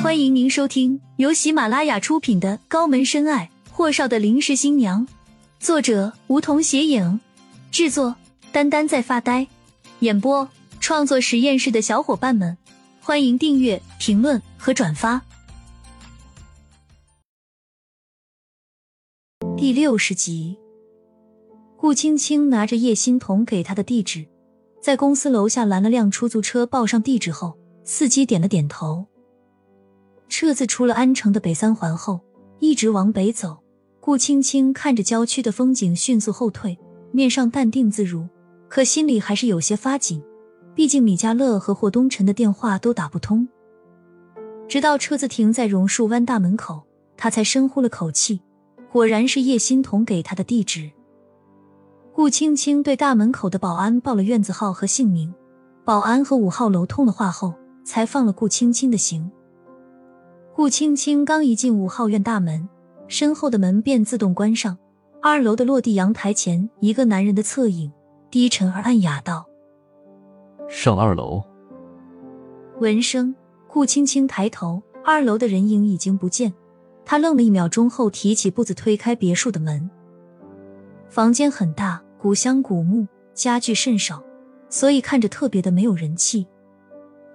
欢迎您收听由喜马拉雅出品的《高门深爱：霍少的临时新娘》，作者梧桐斜影，制作丹丹在发呆，演播创作实验室的小伙伴们，欢迎订阅、评论和转发。第六十集，顾青青拿着叶欣彤给她的地址，在公司楼下拦了辆出租车，报上地址后，司机点了点头。车子出了安城的北三环后，一直往北走。顾青青看着郊区的风景，迅速后退，面上淡定自如，可心里还是有些发紧。毕竟米家乐和霍东辰的电话都打不通。直到车子停在榕树湾大门口，他才深呼了口气。果然是叶欣彤给他的地址。顾青青对大门口的保安报了院子号和姓名，保安和五号楼通了话后，才放了顾青青的行。顾青青刚一进五号院大门，身后的门便自动关上。二楼的落地阳台前，一个男人的侧影，低沉而暗哑道：“上二楼。”闻声，顾青青抬头，二楼的人影已经不见。她愣了一秒钟后，提起步子推开别墅的门。房间很大，古香古木，家具甚少，所以看着特别的没有人气。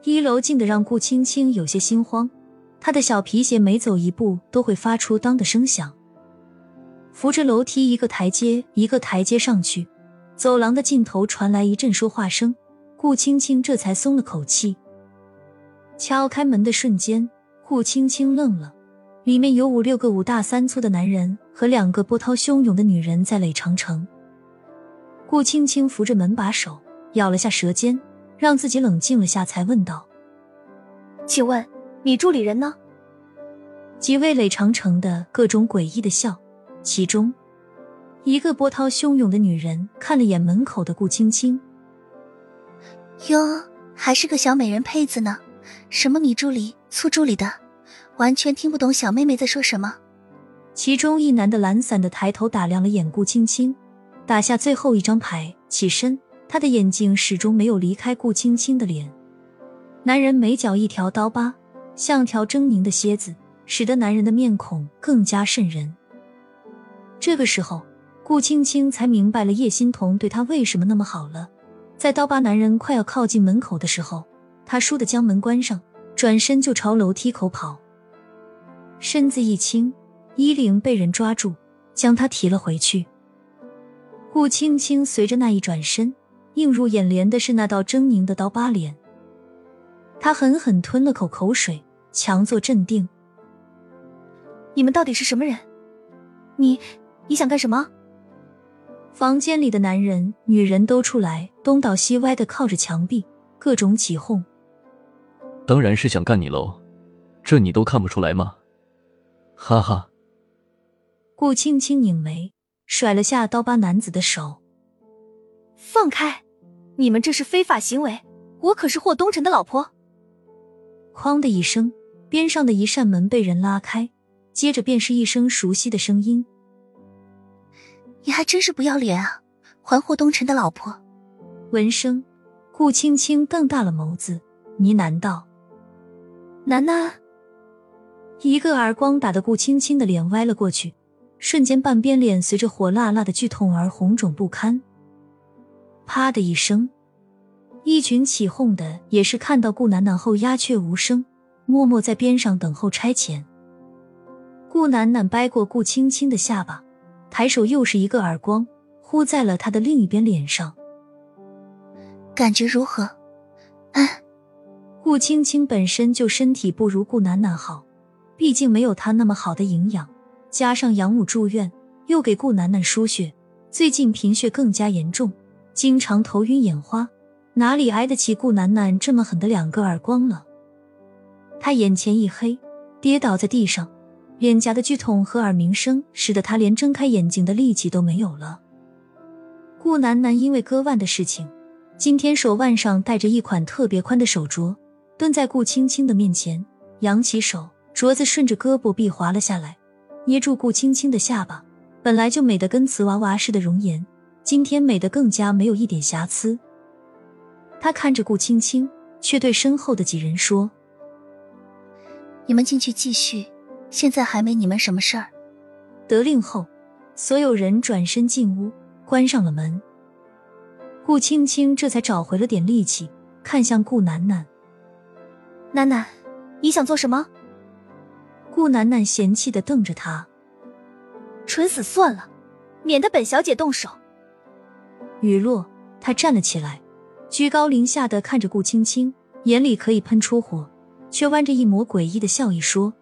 一楼静的让顾青青有些心慌。他的小皮鞋每走一步都会发出当的声响。扶着楼梯，一个台阶一个台阶上去，走廊的尽头传来一阵说话声。顾青青这才松了口气。敲开门的瞬间，顾青青愣了，里面有五六个五大三粗的男人和两个波涛汹涌的女人在垒长城。顾青青扶着门把手，咬了下舌尖，让自己冷静了下，才问道：“请问？”你助理人呢？几位垒长城的各种诡异的笑，其中一个波涛汹涌的女人看了眼门口的顾青青，哟，还是个小美人胚子呢，什么米助理、醋助理的，完全听不懂小妹妹在说什么。其中一男的懒散的抬头打量了眼顾青青，打下最后一张牌，起身，他的眼睛始终没有离开顾青青的脸。男人眉角一条刀疤。像条狰狞的蝎子，使得男人的面孔更加瘆人。这个时候，顾青青才明白了叶欣彤对她为什么那么好了。在刀疤男人快要靠近门口的时候，他倏地将门关上，转身就朝楼梯口跑。身子一轻，衣领被人抓住，将他提了回去。顾青青随着那一转身，映入眼帘的是那道狰狞的刀疤脸。他狠狠吞了口口水，强作镇定。你们到底是什么人？你，你想干什么？房间里的男人、女人都出来，东倒西歪的靠着墙壁，各种起哄。当然是想干你喽，这你都看不出来吗？哈哈。顾青青拧眉，甩了下刀疤男子的手。放开！你们这是非法行为，我可是霍东辰的老婆。哐的一声，边上的一扇门被人拉开，接着便是一声熟悉的声音：“你还真是不要脸啊！还霍东辰的老婆！”闻声，顾青青瞪大了眸子，呢喃道：“楠楠。”一个耳光打得顾青青的脸歪了过去，瞬间半边脸随着火辣辣的剧痛而红肿不堪。啪的一声。一群起哄的也是看到顾楠楠后鸦雀无声，默默在边上等候差遣。顾楠楠掰过顾青青的下巴，抬手又是一个耳光，呼在了他的另一边脸上。感觉如何？嗯。顾青青本身就身体不如顾楠楠好，毕竟没有她那么好的营养，加上养母住院，又给顾楠楠输血，最近贫血更加严重，经常头晕眼花。哪里挨得起顾楠楠这么狠的两个耳光了？他眼前一黑，跌倒在地上，脸颊的剧痛和耳鸣声使得他连睁开眼睛的力气都没有了。顾楠楠因为割腕的事情，今天手腕上戴着一款特别宽的手镯，蹲在顾青青的面前，扬起手，镯子顺着胳膊臂滑了下来，捏住顾青青的下巴。本来就美得跟瓷娃娃似的容颜，今天美得更加没有一点瑕疵。他看着顾青青，却对身后的几人说：“你们进去继续，现在还没你们什么事儿。得令后，所有人转身进屋，关上了门。顾青青这才找回了点力气，看向顾楠楠：“楠楠，你想做什么？”顾楠楠嫌弃的瞪着他：“蠢死算了，免得本小姐动手。”雨落，他站了起来，居高临下的看着顾青青，眼里可以喷出火，却弯着一抹诡异的笑意说：“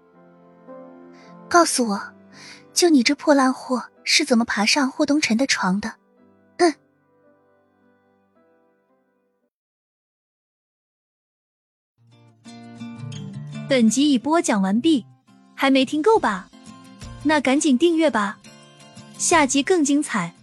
告诉我，就你这破烂货是怎么爬上霍东辰的床的？”嗯。本集已播讲完毕，还没听够吧？那赶紧订阅吧，下集更精彩。